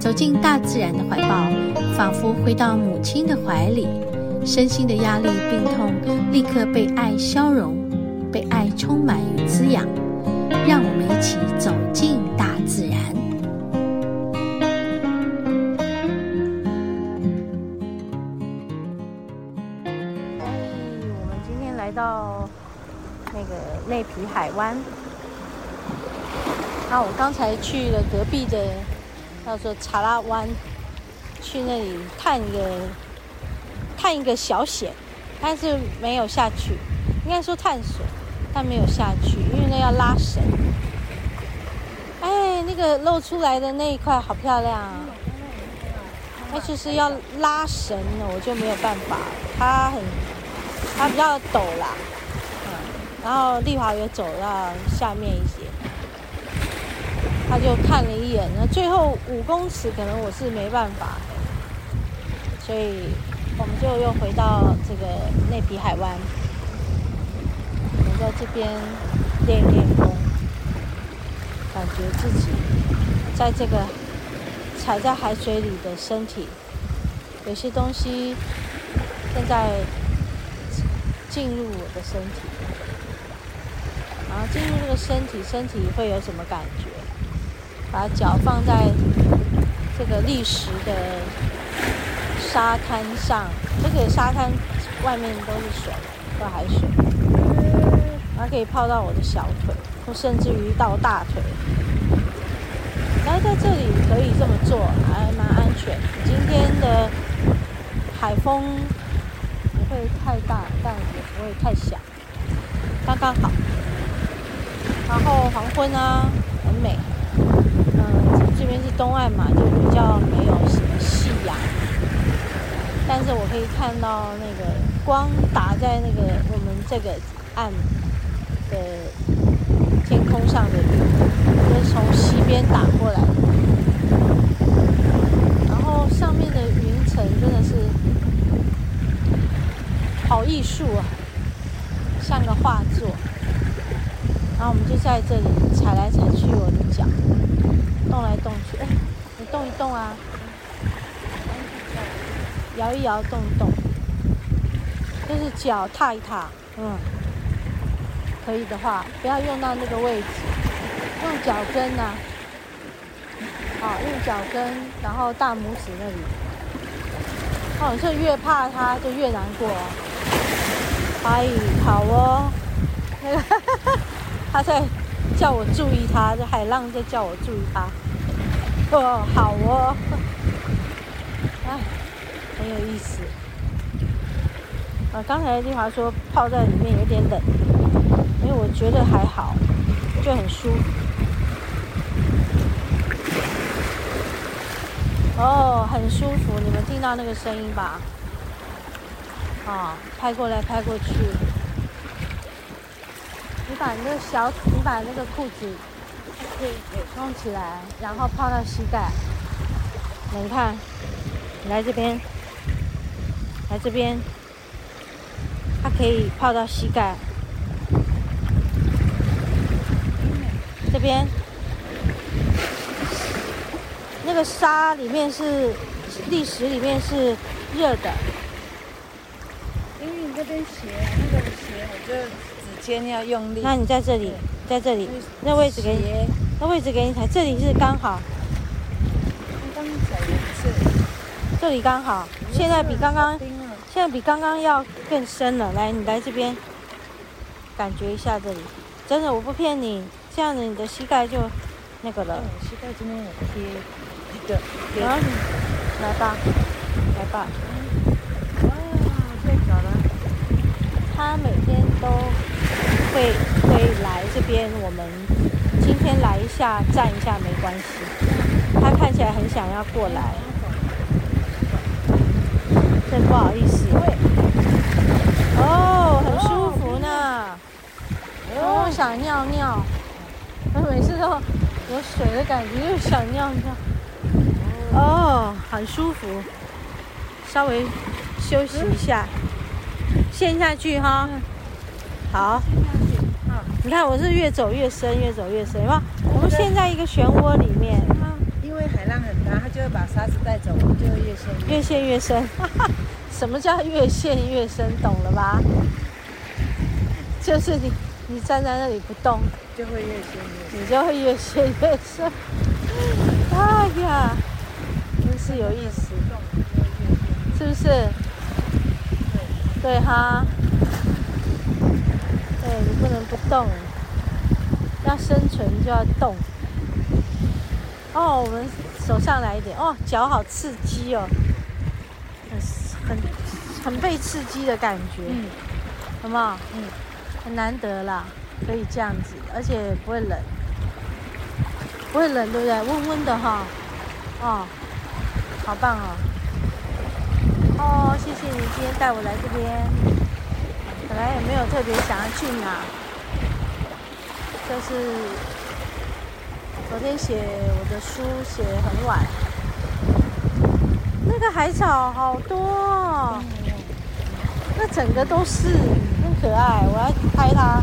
走进大自然的怀抱，仿佛回到母亲的怀里，身心的压力、病痛立刻被爱消融，被爱充满与滋养。让我们一起走进大自然。我们今天来到那个内皮海湾。那我刚才去了隔壁的。叫做查拉湾，去那里探一个探一个小险，但是没有下去，应该说探索，但没有下去，因为那要拉绳。哎，那个露出来的那一块好漂亮啊！那就是要拉绳呢，我就没有办法，它很它比较陡啦，嗯，然后丽华也走到下面一些。他就看了一眼，那最后五公尺可能我是没办法，所以我们就又回到这个内皮海湾，我们在这边练练功，感觉自己在这个踩在海水里的身体，有些东西正在进入我的身体，然后进入这个身体，身体会有什么感觉？把脚放在这个砾石的沙滩上，这个沙滩外面都是水，都海水，它可以泡到我的小腿，或甚至于到大腿。然后在这里可以这么做，还蛮安全。今天的海风不会太大，但也不会太小，刚刚好。然后黄昏啊，很美。这边是东岸嘛，就比较没有什么夕阳，但是我可以看到那个光打在那个我们这个岸的天空上的云，就是从西边打过来，然后上面的云层真的是好艺术啊，像个画作。然后我们就在这里踩来踩去，我的脚动来动去。哎，你动一动啊，摇一摇，动一动，就是脚踏一踏。嗯，可以的话，不要用到那个位置，用脚跟呐、啊。好，用脚跟，然后大拇指那里。哦，这越怕它就越难过。可以，好哦。那个。他在叫我注意他，这海浪在叫我注意他。哦，好哦，哎，很有意思。啊，刚才丽华说泡在里面有点冷，因为我觉得还好，就很舒服。哦，很舒服，你们听到那个声音吧？啊，拍过来，拍过去。把那个小，你把那个裤子弄起来，然后泡到膝盖。你看，来这边，来这边，它可以泡到膝盖。这边，那个沙里面是礫石，里面是热的。因为你这边斜，那个斜，我就。肩要用力。那你在这里，在这里，那位置给你，那位置给你踩，这里是刚好。刚踩一次。这里刚好，现在比刚刚，现在比刚刚要更深了。来，你来这边，感觉一下这里，真的我不骗你，这样子你的膝盖就那个了。膝盖这边有贴一个。然后你来吧，来吧。哇，太巧了。他每天都。会会来这边，我们今天来一下站一下没关系。他看起来很想要过来。真不好意思。哦，很舒服呢。哦，想尿尿。我每次都有水的感觉，又想尿尿。哦，很舒服。稍微休息一下，陷下去哈。好。你看，我是越走越深，越走越深。哇，我们现在一个漩涡里面。因为海浪很大，它就会把沙子带走，我们就会越陷越陷越深。什么叫越陷越深？懂了吧？就是你，你站在那里不动，就会越陷越深。你就会越陷越深。哎呀，真是有意思，是不是？对，对哈。对，你不能不动，要生存就要动。哦，我们手上来一点。哦，脚好刺激哦，很很很被刺激的感觉，嗯，好不好？嗯，很难得啦，可以这样子，而且不会冷，不会冷，对不对？温温的哈，哦，好棒哦，哦，谢谢你今天带我来这边，本来也没有特别想要去哪，就是。昨天写我的书写很晚，那个海草好多哦，那整个都是很可爱，我要拍它。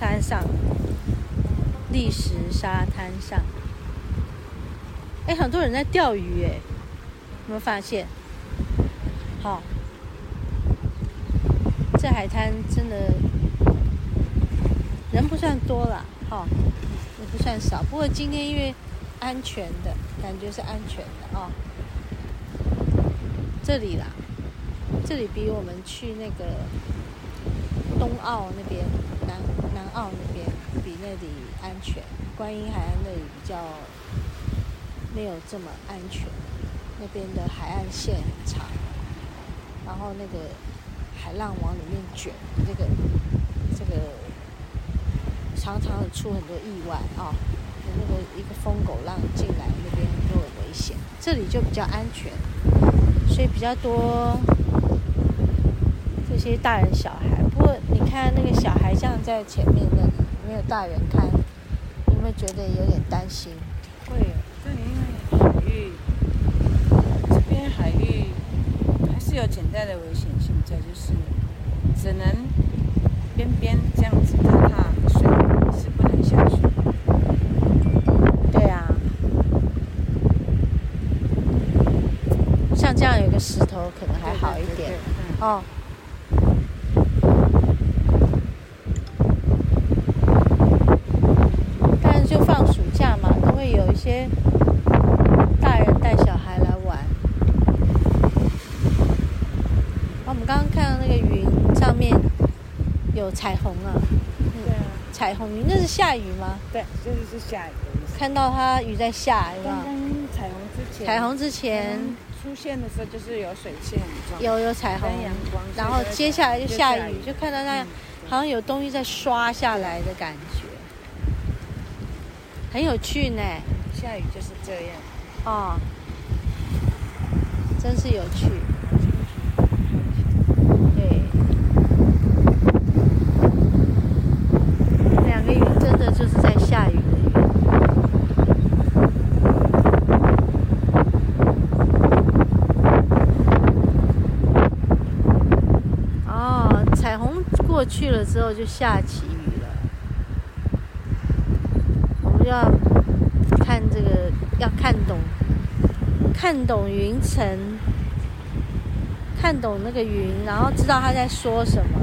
滩上，砾石沙滩上，哎，很多人在钓鱼，哎，有没有发现？好、这海滩真的人不算多了，哈、也不算少。不过今天因为安全的感觉是安全的啊、这里啦，这里比我们去那个。东澳那边，南澳那边比那里安全。观音海岸那里比较没有这么安全，那边的海岸线很长，然后那个海浪往里面卷，这个这个常常出很多意外啊、哦。那个一个疯狗浪进来，那边都很危险。这里就比较安全，所以比较多。这些大人小孩，你看那个小孩这样在前面那里，没有大人看，你有没有觉得有点担心？会有，这里因为海域，这边海域还是有潜在的危险性在，就是只能边边这样子踏踏水，是不能下去。对啊，像这样有个石头可能还好一点，哦。彩虹啊，对啊，彩虹云，那是下雨吗？对，这就是下雨。看到它雨在下，有没有？刚刚彩虹之前，彩虹之前出现的时候就是有水线，有有彩虹，阳光，然后接下来就下雨，就看到那好像有东西在刷下来的感觉，很有趣呢。下雨就是这样，哦，真是有趣。对，两个云真的就是在下雨的雨。哦，彩虹过去了之后就下起雨了。我们要看这个，要看懂，云层，看懂那个云，然后知道他在说什么。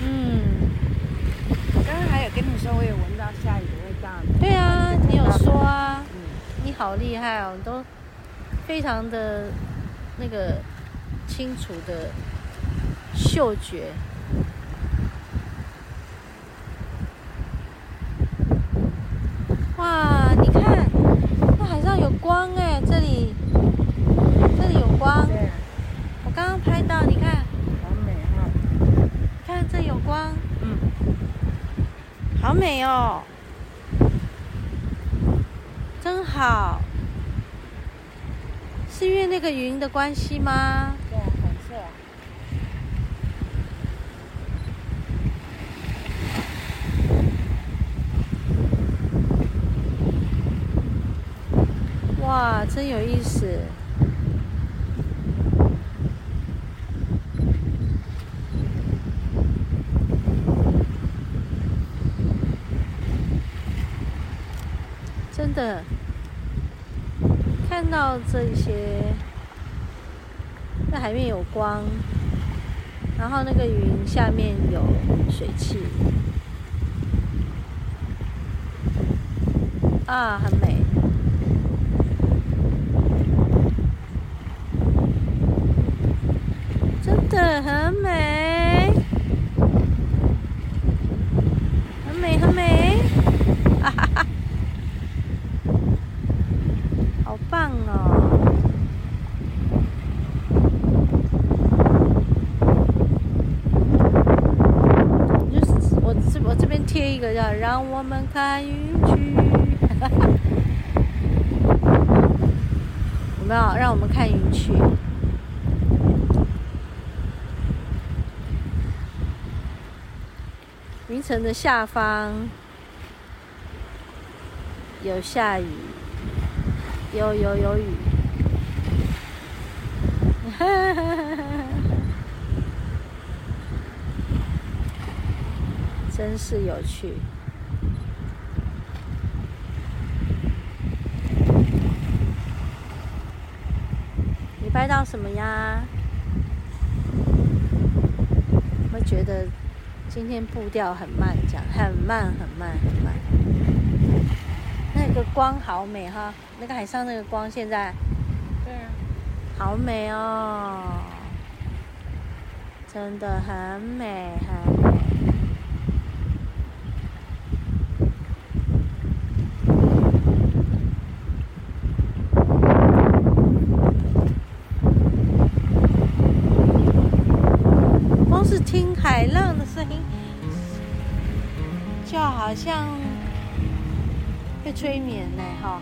嗯，刚刚还有跟你说，我有闻到下雨的味道。对啊，你有说啊。嗯，你好厉害哦，都非常的那个清楚的嗅觉。哇，你看，那海上有光哎，这里，这里有光。对。我刚刚拍到，你看。好美哈。你看这有光。嗯。好美哦。真好。是因为那个云的关系吗？对，很色。哇，真有意思！真的看到这些，那海面有光，然后那个云下面有水汽，啊，很美。真的很美，很美很美，哈哈哈，好棒哦！就是我这我这边贴一个叫“让我们看云去”，哈 哈，有没有？让我们看云去。云层的下方有下雨，有有有雨，真是有趣。你拍到什么呀？我觉得。今天步调很慢，讲很慢很慢很慢。那个光好美哈，那个海上那个光现在，对啊，好美哦，真的很美很美。光是听海浪的声音。就好像催眠呢，哈。